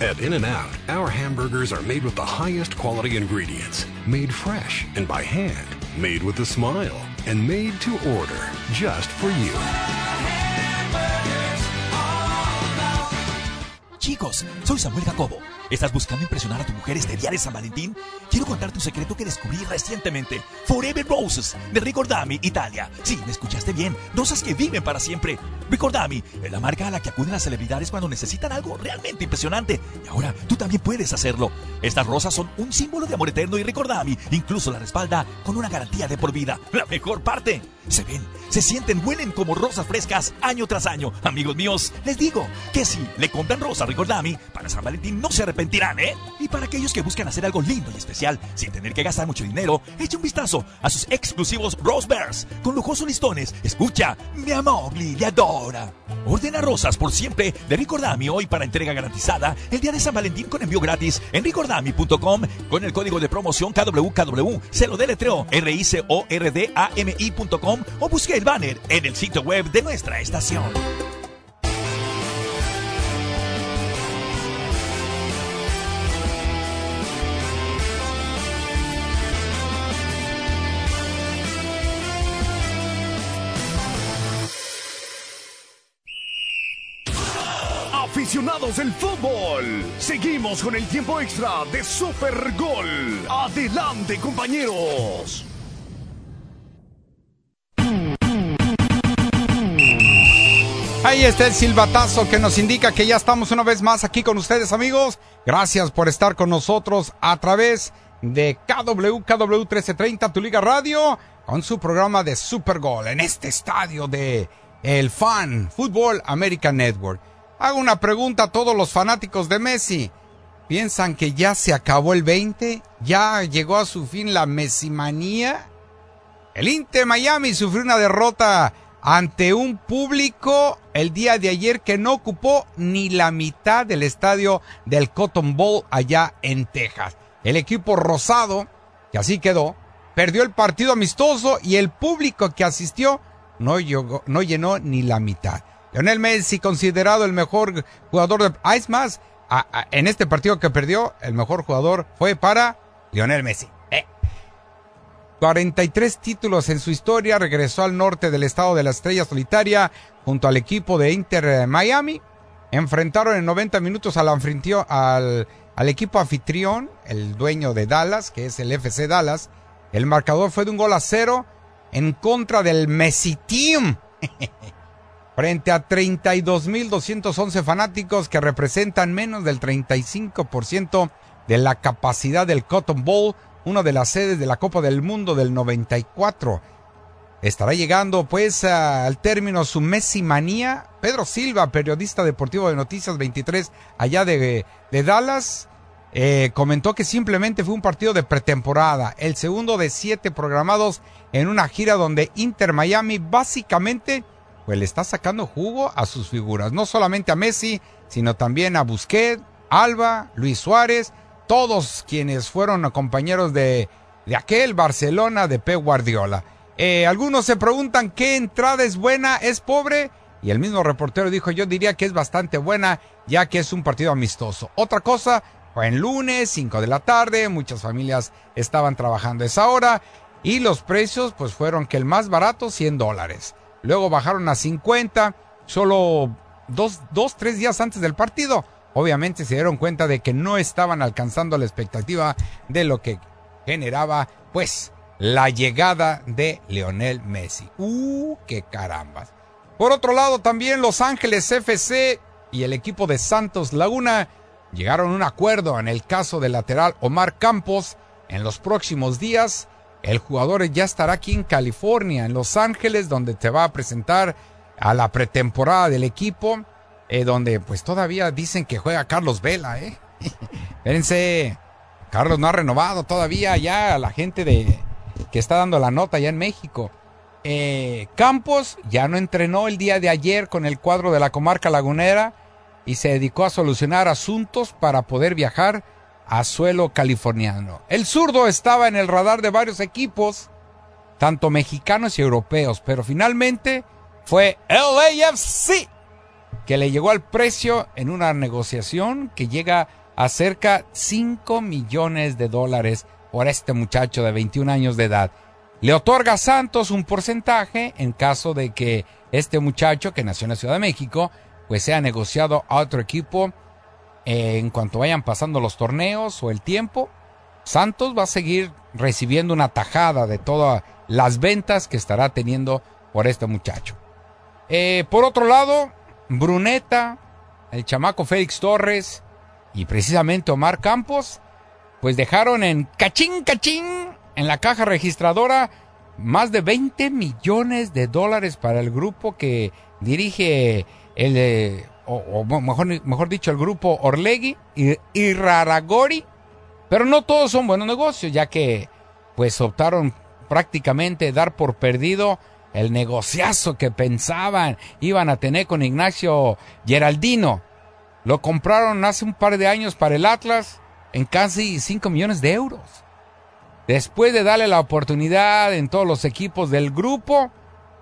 Speaker 23: At In N Out, our hamburgers are made with the highest quality ingredients, made fresh and by hand, made with a smile, and made to order just for you.
Speaker 24: Chicos, soy Samuel Jacobo. ¿Estás buscando impresionar a tu mujer este día de San Valentín? Quiero contarte un secreto que descubrí recientemente. Forever Roses, de Ricordami, Italia. Sí, me escuchaste bien. Rosas que viven para siempre. Ricordami es la marca a la que acuden las celebridades cuando necesitan algo realmente impresionante. Y ahora tú también puedes hacerlo. Estas rosas son un símbolo de amor eterno y Ricordami incluso la respalda con una garantía de por vida. La mejor parte. Se ven, se sienten, huelen como rosas frescas año tras año. Amigos míos, les digo que si le compran rosa Ricordami, para San Valentín no se arrepentirán, ¿eh? Y para aquellos que buscan hacer algo lindo y especial sin tener que gastar mucho dinero, eche un vistazo a sus exclusivos Rose Bears con lujosos listones. Escucha, mi amor, le adora. Ordena rosas por siempre de Ricordami hoy para entrega garantizada el día de San Valentín con envío gratis en ricordami.com con el código de promoción KWKW. Se lo deletreo R-I-C-O-R-D-A-M-I.com o busque el banner en el sitio web de nuestra estación.
Speaker 2: Aficionados del fútbol, seguimos con el tiempo extra de Super Gol. Adelante, compañeros.
Speaker 1: Ahí está el silbatazo que nos indica que ya estamos una vez más aquí con ustedes, amigos. Gracias por estar con nosotros a través de KW, KW 1330, tu Liga Radio, con su programa de Super Gol en este estadio de El Fan Fútbol American Network. Hago una pregunta a todos los fanáticos de Messi. ¿Piensan que ya se acabó el 20? ¿Ya llegó a su fin la Messimanía? El Inter Miami sufrió una derrota ante un público el día de ayer que no ocupó ni la mitad del estadio del Cotton Bowl allá en Texas. El equipo rosado, que así quedó, perdió el partido amistoso y el público que asistió no, llegó, no llenó ni la mitad. Lionel Messi, considerado el mejor jugador de... Ah, es más, en este partido que perdió, el mejor jugador fue para Lionel Messi. Eh. 43 títulos en su historia, regresó al norte del estado de la Estrella Solitaria junto al equipo de Inter Miami. Enfrentaron en 90 minutos al, al, al equipo anfitrión, el dueño de Dallas, que es el FC Dallas. El marcador fue de un gol a cero en contra del Messi Team frente a 32.211 fanáticos que representan menos del 35% de la capacidad del Cotton Bowl, una de las sedes de la Copa del Mundo del 94. Estará llegando pues al término su Messi manía. Pedro Silva, periodista deportivo de Noticias 23 allá de, de Dallas, eh, comentó que simplemente fue un partido de pretemporada, el segundo de siete programados en una gira donde Inter Miami básicamente pues le está sacando jugo a sus figuras, no solamente a Messi, sino también a Busquets, Alba, Luis Suárez, todos quienes fueron compañeros de, de aquel Barcelona de Pep Guardiola. Eh, algunos se preguntan qué entrada es buena, es pobre, y el mismo reportero dijo yo diría que es bastante buena, ya que es un partido amistoso. Otra cosa, fue en lunes, 5 de la tarde, muchas familias estaban trabajando esa hora, y los precios pues fueron que el más barato 100 dólares. Luego bajaron a 50, solo dos, dos, tres días antes del partido. Obviamente se dieron cuenta de que no estaban alcanzando la expectativa de lo que generaba, pues, la llegada de Leonel Messi. ¡Uh, qué carambas! Por otro lado, también Los Ángeles FC y el equipo de Santos Laguna llegaron a un acuerdo en el caso del lateral Omar Campos. En los próximos días el jugador ya estará aquí en California, en Los Ángeles, donde te va a presentar a la pretemporada del equipo, eh, donde pues todavía dicen que juega Carlos Vela, ¿eh? Espérense, Carlos no ha renovado todavía ya la gente de que está dando la nota ya en México. Eh, Campos ya no entrenó el día de ayer con el cuadro de la comarca lagunera y se dedicó a solucionar asuntos para poder viajar a suelo californiano. El zurdo estaba en el radar de varios equipos, tanto mexicanos y europeos, pero finalmente fue LAFC que le llegó al precio en una negociación que llega a cerca 5 millones de dólares por este muchacho de 21 años de edad. Le otorga a Santos un porcentaje en caso de que este muchacho que nació en la Ciudad de México pues sea negociado a otro equipo en cuanto vayan pasando los torneos o el tiempo, Santos va a seguir recibiendo una tajada de todas las ventas que estará teniendo por este muchacho. Eh, por otro lado, Bruneta, el chamaco Félix Torres y precisamente Omar Campos, pues dejaron en cachín, cachín, en la caja registradora más de 20 millones de dólares para el grupo que dirige el eh, o, mejor, mejor dicho, el grupo Orlegui y, y, Raragori. Pero no todos son buenos negocios, ya que pues optaron prácticamente dar por perdido el negociazo que pensaban iban a tener con Ignacio Geraldino. Lo compraron hace un par de años para el Atlas en casi 5 millones de euros. Después de darle la oportunidad en todos los equipos del grupo,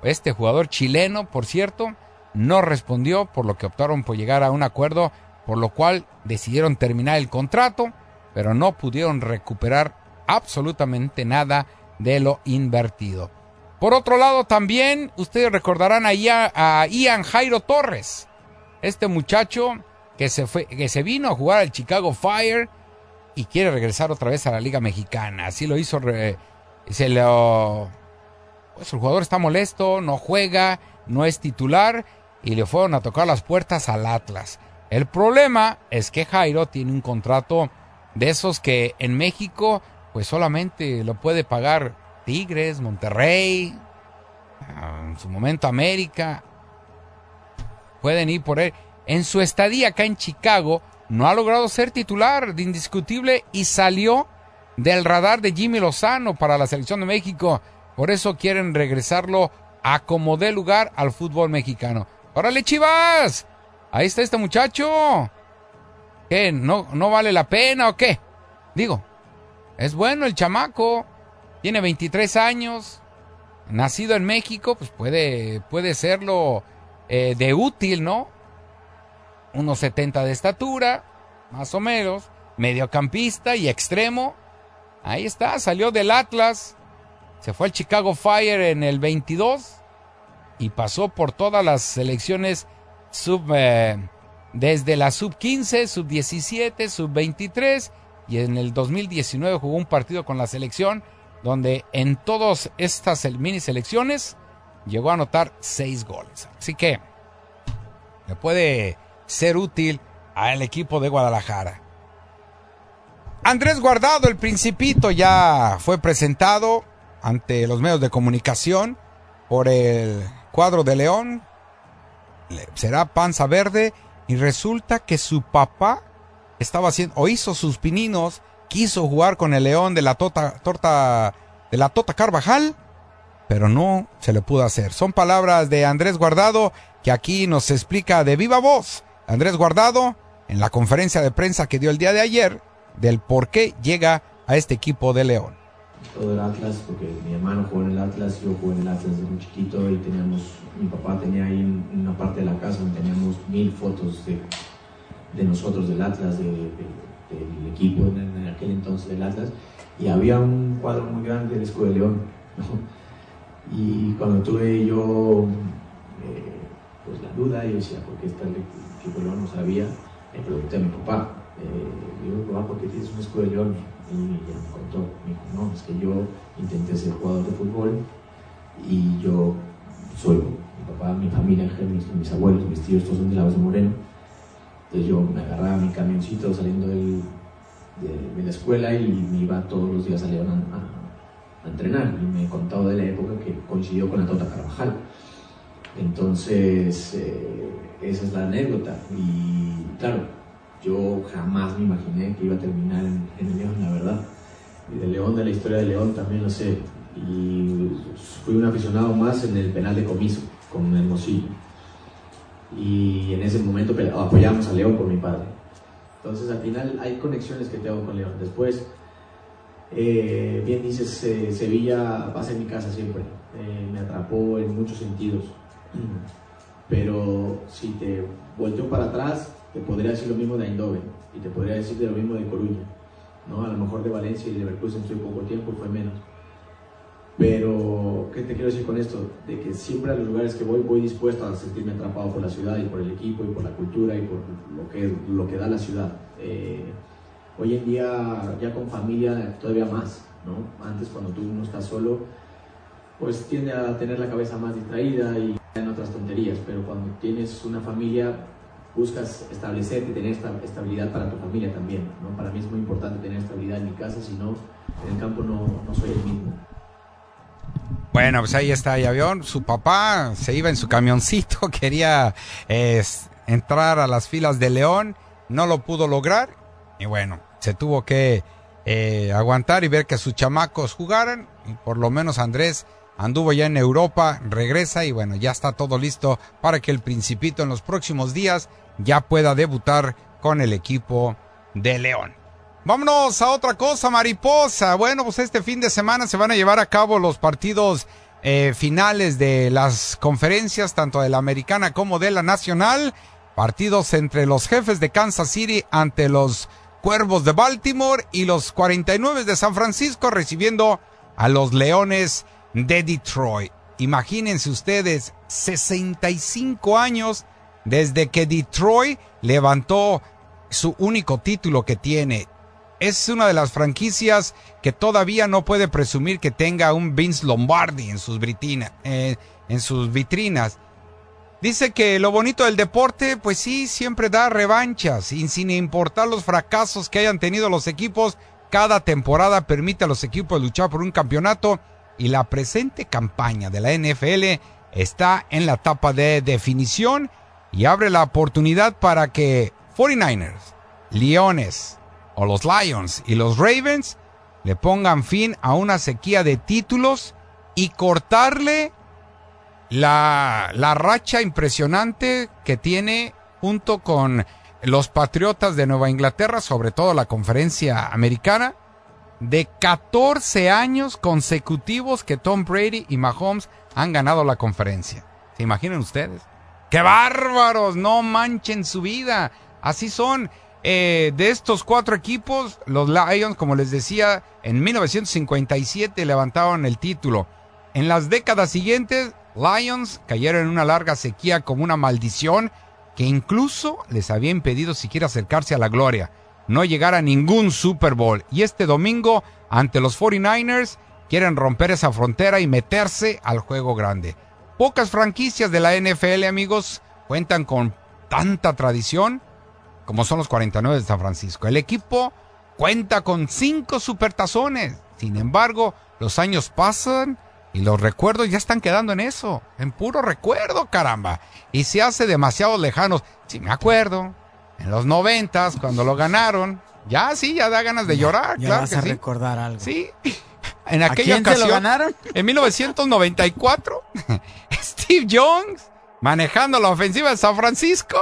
Speaker 1: este jugador chileno, por cierto, no respondió, por lo que optaron por llegar a un acuerdo, por lo cual decidieron terminar el contrato, pero no pudieron recuperar absolutamente nada de lo invertido. Por otro lado, también ustedes recordarán a, a Ian Jairo Torres, este muchacho que se, fue, que se vino a jugar al Chicago Fire y quiere regresar otra vez a la Liga Mexicana. Así lo hizo. se lo. Pues el jugador está molesto, no juega, no es titular y le fueron a tocar las puertas al Atlas. El problema es que Jairo tiene un contrato de esos que en México pues solamente lo puede pagar Tigres, Monterrey, ah, en su momento América. Pueden ir por él. En su estadía acá en Chicago no ha logrado ser titular de indiscutible y salió del radar de Jimmy Lozano para la selección de México. Por eso quieren regresarlo a como dé lugar al fútbol mexicano. ¡Órale, chivas! Ahí está este muchacho. ¿Qué? ¿No, ¿No vale la pena o qué? Digo, es bueno el chamaco. Tiene 23 años. Nacido en México, pues puede, puede serlo eh, de útil, ¿no? Unos 70 de estatura, más o menos. Mediocampista y extremo. Ahí está, salió del Atlas. Se fue al Chicago Fire en el 22 y pasó por todas las selecciones sub, eh, desde la sub 15, sub 17, sub 23 y en el 2019 jugó un partido con la selección donde en todas estas mini selecciones llegó a anotar seis goles. Así que le puede ser útil al equipo de Guadalajara. Andrés Guardado, el principito, ya fue presentado ante los medios de comunicación por el cuadro de León. Será panza verde y resulta que su papá estaba haciendo o hizo sus pininos, quiso jugar con el León de la tota, torta de la Tota Carvajal, pero no se le pudo hacer. Son palabras de Andrés Guardado que aquí nos explica de viva voz. Andrés Guardado en la conferencia de prensa que dio el día de ayer del por qué llega a este equipo de León.
Speaker 25: Todo el Atlas, porque mi hermano jugó en el Atlas, yo jugué en el Atlas desde muy chiquito y teníamos, mi papá tenía ahí una parte de la casa donde teníamos mil fotos de, de nosotros del Atlas, de, del equipo en, aquel entonces del Atlas, y había un cuadro muy grande del escudo de León. Y cuando tuve yo eh, pues la duda, yo decía, ¿por qué está equipo de León? No sabía, le pregunté a mi papá, eh, digo, papá, ¿por qué tienes un escudo de león? Y ya me contó, me dijo, no, es que yo intenté ser jugador de fútbol y yo soy, mi papá, mi familia, mis, mis abuelos, mis tíos, todos son de la base Moreno. Entonces yo me agarraba mi camioncito saliendo del, de, la escuela y me iba todos los días a León a, entrenar. Y me contado de la época que coincidió con la Tota Carvajal. Entonces, eh, esa es la anécdota. Y claro, yo jamás me imaginé que iba a terminar en, el León, la verdad. Y de León, de la historia de León, también lo sé. Y fui un aficionado más en el penal de comiso, con Hermosillo. Y en ese momento apoyamos a León por mi padre. Entonces, al final, hay conexiones que tengo con León. Después, eh, bien dices, eh, Sevilla pasa en mi casa siempre. Eh, me atrapó en muchos sentidos. Pero si te volteo para atrás, te podría decir lo mismo de Eindhoven y te podría decir de lo mismo de Coruña. ¿no? A lo mejor de Valencia y de Leverkusen estoy poco tiempo, fue menos. Pero, ¿qué te quiero decir con esto? De que siempre a los lugares que voy, voy dispuesto a sentirme atrapado por la ciudad y por el equipo y por la cultura y por lo que, lo que da la ciudad. Eh, hoy en día, ya con familia, todavía más. ¿no? Antes, cuando tú no estás solo, pues tiende a tener la cabeza más distraída y en otras tonterías. Pero cuando tienes una familia, buscas establecerte tener esta estabilidad para tu familia también. ¿no? Para mí es muy importante tener estabilidad en mi casa, si no, en el campo no, no soy el mismo.
Speaker 1: Bueno, pues ahí está el avión. Su papá se iba en su camioncito, quería entrar a las filas de León, no lo pudo lograr y bueno, se tuvo que eh, aguantar y ver que sus chamacos jugaran. Y por lo menos Andrés anduvo ya en Europa, regresa y bueno, ya está todo listo para que el principito en los próximos días ya pueda debutar con el equipo de León. Vámonos a otra cosa, mariposa. Bueno, pues este fin de semana se van a llevar a cabo los partidos eh, finales de las conferencias, tanto de la americana como de la nacional. Partidos entre los jefes de Kansas City ante los Cuervos de Baltimore y los 49 de San Francisco recibiendo a los Leones de Detroit. Imagínense ustedes, 65 años desde que Detroit levantó su único título que tiene. Es una de las franquicias que todavía no puede presumir que tenga un Vince Lombardi en sus, eh, en sus vitrinas. Dice que lo bonito del deporte, pues sí, siempre da revanchas y sin importar los fracasos que hayan tenido los equipos, cada temporada permite a los equipos luchar por un campeonato y la presente campaña de la NFL está en la etapa de definición y abre la oportunidad para que 49ers, Leones o los Lions y los Ravens le pongan fin a una sequía de títulos y cortarle la, la racha impresionante que tiene junto con los Patriotas de Nueva Inglaterra, sobre todo la conferencia americana, de 14 años consecutivos que Tom Brady y Mahomes han ganado la conferencia. ¿Se imaginan ustedes? ¡Qué bárbaros! No manchen su vida. Así son. Eh, de estos cuatro equipos, los Lions, como les decía, en 1957 levantaron el título. En las décadas siguientes, Lions cayeron en una larga sequía como una maldición que incluso les había impedido siquiera acercarse a la gloria no llegar a ningún Super Bowl. Y este domingo, ante los 49ers, quieren romper esa frontera y meterse al juego grande. Pocas franquicias de la NFL, amigos, cuentan con tanta tradición como son los 49 de San Francisco. El equipo cuenta con cinco supertazones. Sin embargo, los años pasan y los recuerdos ya están quedando en eso, en puro recuerdo, caramba. Y se hace demasiado lejanos. Si me acuerdo, en los noventas, cuando lo ganaron, ya sí, ya da ganas de llorar,
Speaker 26: Ya
Speaker 1: claro
Speaker 26: vas
Speaker 1: que
Speaker 26: a
Speaker 1: sí.
Speaker 26: recordar algo.
Speaker 1: Sí. En
Speaker 26: ¿A
Speaker 1: aquella
Speaker 26: quién se lo ganaron?
Speaker 1: en 1994, Steve Jones, manejando la ofensiva de San Francisco,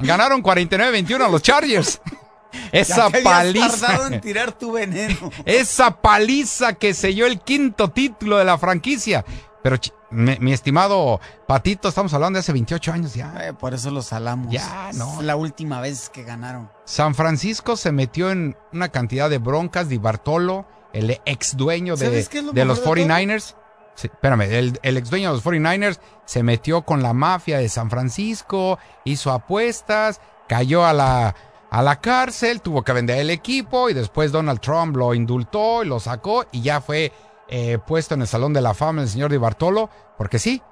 Speaker 1: ganaron 49-21 a los Chargers. Esa
Speaker 26: Ya
Speaker 1: paliza.
Speaker 26: tardado en tirar tu veneno.
Speaker 1: Esa paliza que selló el quinto título de la franquicia. Pero, mi, mi estimado Patito, estamos hablando de hace 28 años ya.
Speaker 26: Eh, por eso lo salamos.
Speaker 1: Ya, no.
Speaker 26: Es la última vez que ganaron.
Speaker 1: San Francisco se metió en una cantidad de broncas. Di Bartolo, el ex dueño de,
Speaker 26: ¿Sabes qué es lo
Speaker 1: de los
Speaker 26: mejor de todo?
Speaker 1: 49ers. Sí, espérame, el, el ex dueño de los 49ers se metió con la mafia de San Francisco, hizo apuestas, cayó a la, a la cárcel, tuvo que vender el equipo y después Donald Trump lo indultó y lo sacó y ya fue eh, puesto en el Salón de la Fama el señor Di Bartolo, porque sí,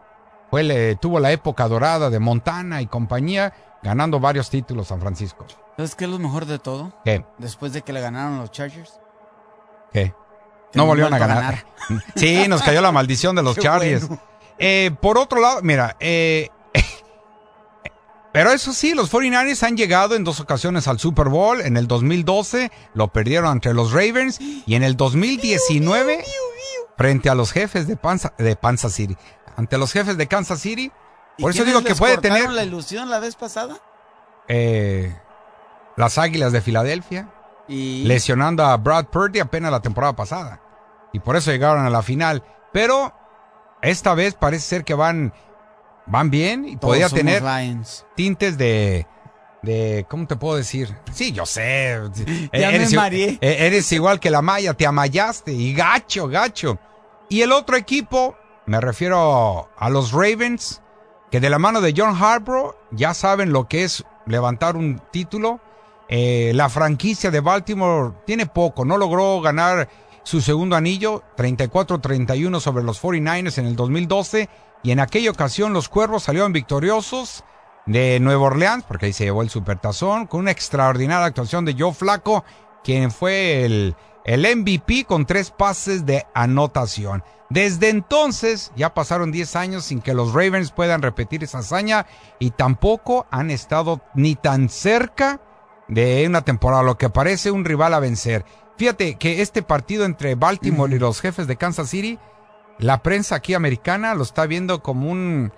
Speaker 1: fue, le- tuvo la época dorada de Montana y compañía, ganando varios títulos San Francisco.
Speaker 26: ¿Sabes qué es lo mejor de todo?
Speaker 1: ¿Qué?
Speaker 26: Después de que le ganaron los Chargers.
Speaker 1: ¿Qué? No volvieron a ganar. Sí, nos cayó la maldición de los
Speaker 26: Qué
Speaker 1: Chargers.
Speaker 26: bueno.
Speaker 1: Eh, por otro lado, mira, eh, pero eso sí, los 49ers han llegado en dos ocasiones al Super Bowl. En el 2012 lo perdieron entre los Ravens y en el 2019 frente a los jefes de, Panza, de Kansas City. Ante los jefes de Kansas City.
Speaker 26: ¿Y
Speaker 1: Por eso digo que
Speaker 26: les
Speaker 1: puede tener
Speaker 26: la ilusión la vez pasada?
Speaker 1: eh, las Águilas de Filadelfia
Speaker 26: Y
Speaker 1: lesionando a Brad Purdy apenas la temporada pasada. Y por eso llegaron a la final. Pero esta vez parece ser que van, van bien y
Speaker 26: Todos
Speaker 1: podría tener
Speaker 26: Lions.
Speaker 1: tintes de, de, ¿cómo te puedo decir? Sí, yo sé.
Speaker 26: Ya me
Speaker 1: eres, eh, eres igual que la Maya, te amallaste y gacho, gacho. Y el otro equipo, me refiero a los Ravens, que de la mano de John Harbaugh ya saben lo que es levantar un título. Eh, la franquicia de Baltimore tiene poco, no logró ganar su segundo anillo, 34-31 sobre los 49ers en el 2012, y en aquella ocasión los Cuervos salieron victoriosos de Nueva Orleans, porque ahí se llevó el supertazón, con una extraordinaria actuación de Joe Flaco, quien fue el, el MVP con tres pases de anotación. Desde entonces ya pasaron 10 años sin que los Ravens puedan repetir esa hazaña y tampoco han estado ni tan cerca de una temporada, lo que parece un rival a vencer. Fíjate que este partido entre Baltimore y los jefes de Kansas City, la prensa aquí americana lo está viendo como un...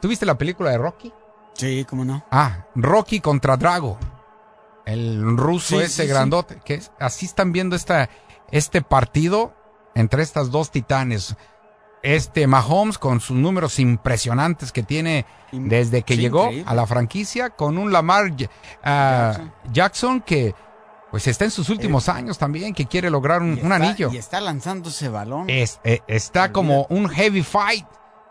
Speaker 1: ¿Tuviste la película de Rocky?
Speaker 26: Sí, cómo no.
Speaker 1: Ah, Rocky contra Drago. El ruso
Speaker 26: Sí,
Speaker 1: ese
Speaker 26: sí, sí.
Speaker 1: grandote. Que así están viendo esta, este partido entre estas dos titanes. Este Mahomes con sus números impresionantes que tiene desde que
Speaker 26: sí,
Speaker 1: llegó
Speaker 26: increíble.
Speaker 1: a la franquicia con un Lamar ah,
Speaker 26: Jackson.
Speaker 1: Jackson. que pues está en sus últimos años también, que quiere lograr un, anillo.
Speaker 26: Y está lanzando ese balón.
Speaker 1: Es- eh, está como un heavy fight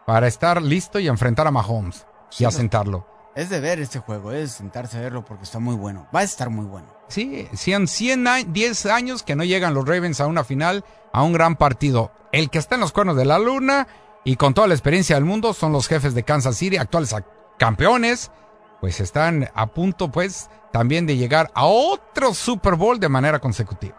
Speaker 1: para estar listo y enfrentar a Mahomes y asentarlo.
Speaker 26: Es de ver este juego, es de sentarse a verlo porque está muy bueno. Va a estar muy bueno.
Speaker 1: Sí, 100, 100 a- 10 años que no llegan los Ravens a una final, a un gran partido. El que está en los cuernos de la luna y con toda la experiencia del mundo son los jefes de Kansas City, actuales campeones, pues están a punto pues también de llegar a otro Super Bowl de manera consecutiva.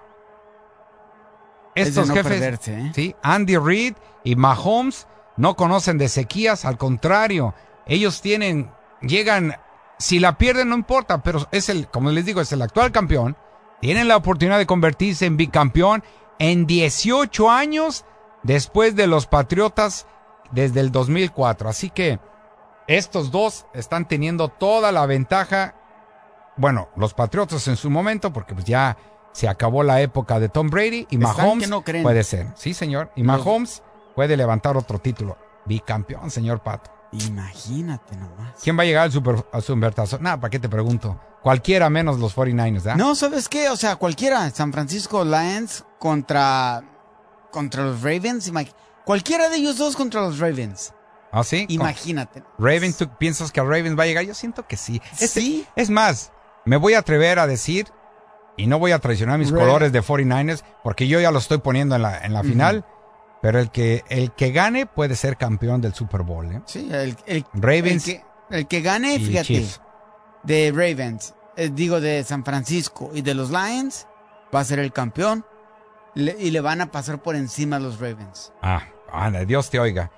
Speaker 26: Es
Speaker 1: Estos
Speaker 26: no
Speaker 1: jefes,
Speaker 26: perderse, ¿eh?
Speaker 1: sí, Andy Reid y Mahomes no conocen de sequías, al contrario, ellos tienen, llegan, si la pierden no importa, pero es el, como les digo, es el actual campeón, tienen la oportunidad de convertirse en bicampeón en 18 años después de los Patriotas desde el 2004. Así que estos dos están teniendo toda la ventaja. Bueno, los Patriotas en su momento, porque pues ya se acabó la época de Tom Brady y Mahomes
Speaker 26: no creen.
Speaker 1: puede ser. Sí, señor. Y Mahomes puede levantar otro título. Bicampeón, señor Pato.
Speaker 26: Imagínate nomás.
Speaker 1: ¿Quién va a llegar al super, a supertazón? Nada, ¿para qué te pregunto? Cualquiera menos los 49ers, ¿verdad?
Speaker 26: No, ¿sabes qué? O sea, cualquiera. San Francisco Lions contra, contra los Ravens. imag- Cualquiera de ellos dos contra los Ravens.
Speaker 1: ¿Ah, sí?
Speaker 26: Imagínate.
Speaker 1: Ravens, ¿tú piensas que Ravens va a llegar? Yo siento que sí. Este-
Speaker 26: Sí.
Speaker 1: Es más, me voy a atrever a decir, y no voy a traicionar mis colores de 49ers, porque yo ya lo estoy poniendo en la, en la final. Pero el que, el que gane puede ser campeón del Super Bowl. ¿eh?
Speaker 26: Sí, el, el-
Speaker 1: Ravens
Speaker 26: el que, el que gane, fíjate,
Speaker 1: Chiefs.
Speaker 26: de Ravens, eh, digo de San Francisco y de los Lions, va a ser el campeón le- y le van a pasar por encima a los Ravens.
Speaker 1: Ah, anda, Dios te oiga.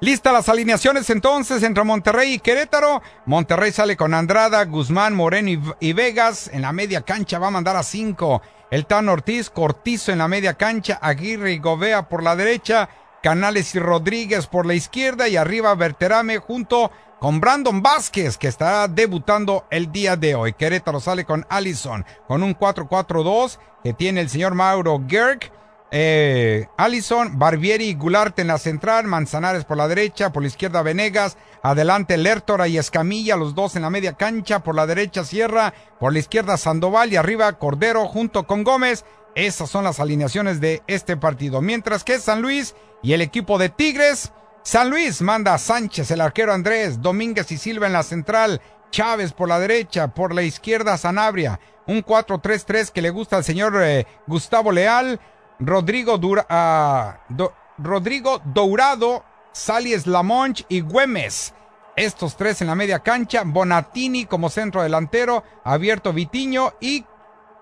Speaker 1: Lista las alineaciones entonces entre Monterrey y Querétaro. Monterrey sale con Andrada, Guzmán, Moreno y, y Vegas. En la media cancha va a mandar a cinco. El Tan Ortiz, Cortizo en la media cancha, Aguirre y Gobea por la derecha, Canales y Rodríguez por la izquierda y arriba Berterame junto con Brandon Vázquez que estará debutando el día de hoy. Querétaro sale con Allison con un 4-4-2 que tiene el señor Mauro Gerg. Eh, Allison, Barbieri y Gularte en la central, Manzanares por la derecha, por la izquierda Venegas, adelante Lertora y Escamilla, los dos en la media cancha, por la derecha Sierra, por la izquierda Sandoval y arriba Cordero junto con Gómez. Esas son las alineaciones de este partido. Mientras que San Luis y el equipo de Tigres, San Luis manda a Sánchez, el arquero Andrés, Domínguez y Silva en la central, Chávez por la derecha, por la izquierda Sanabria, un 4-3-3 que le gusta al señor eh, Gustavo Leal, Rodrigo, Dura- ah, Rodrigo Dourado, Salies Lamonch y Güemes. Estos tres en la media cancha, Bonatini como centro delantero, abierto Vitiño y,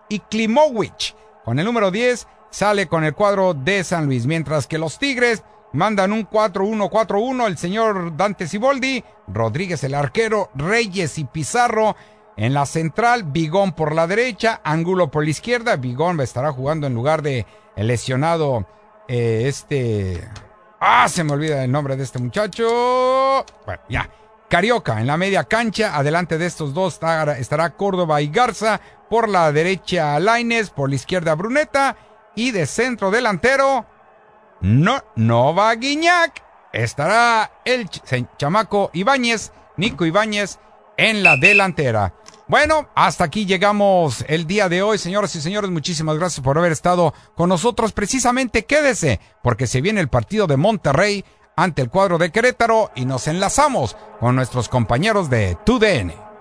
Speaker 1: y Klimovic. Con el número 10 sale con el cuadro de San Luis, mientras que los Tigres mandan un 4-1-4-1 el señor Dante Siboldi, Rodríguez el arquero, Reyes y Pizarro en la central, Bigón por la derecha, Angulo por la izquierda, Bigón estará jugando en lugar de el lesionado eh, este... Ah, se me olvida el nombre de este muchacho. Bueno, ya. Carioca en la media cancha. Adelante de estos dos estará, Córdoba y Garza. Por la derecha Laines, por la izquierda Bruneta. Y de centro delantero, no, Nova Guiñac. Estará el chamaco Ibáñez, Nico Ibáñez, en la delantera. Bueno, hasta aquí llegamos el día de hoy, señoras y señores. Muchísimas gracias por haber estado con nosotros. Precisamente quédese, porque se viene el partido de Monterrey ante el cuadro de Querétaro y nos enlazamos con nuestros compañeros de TUDN.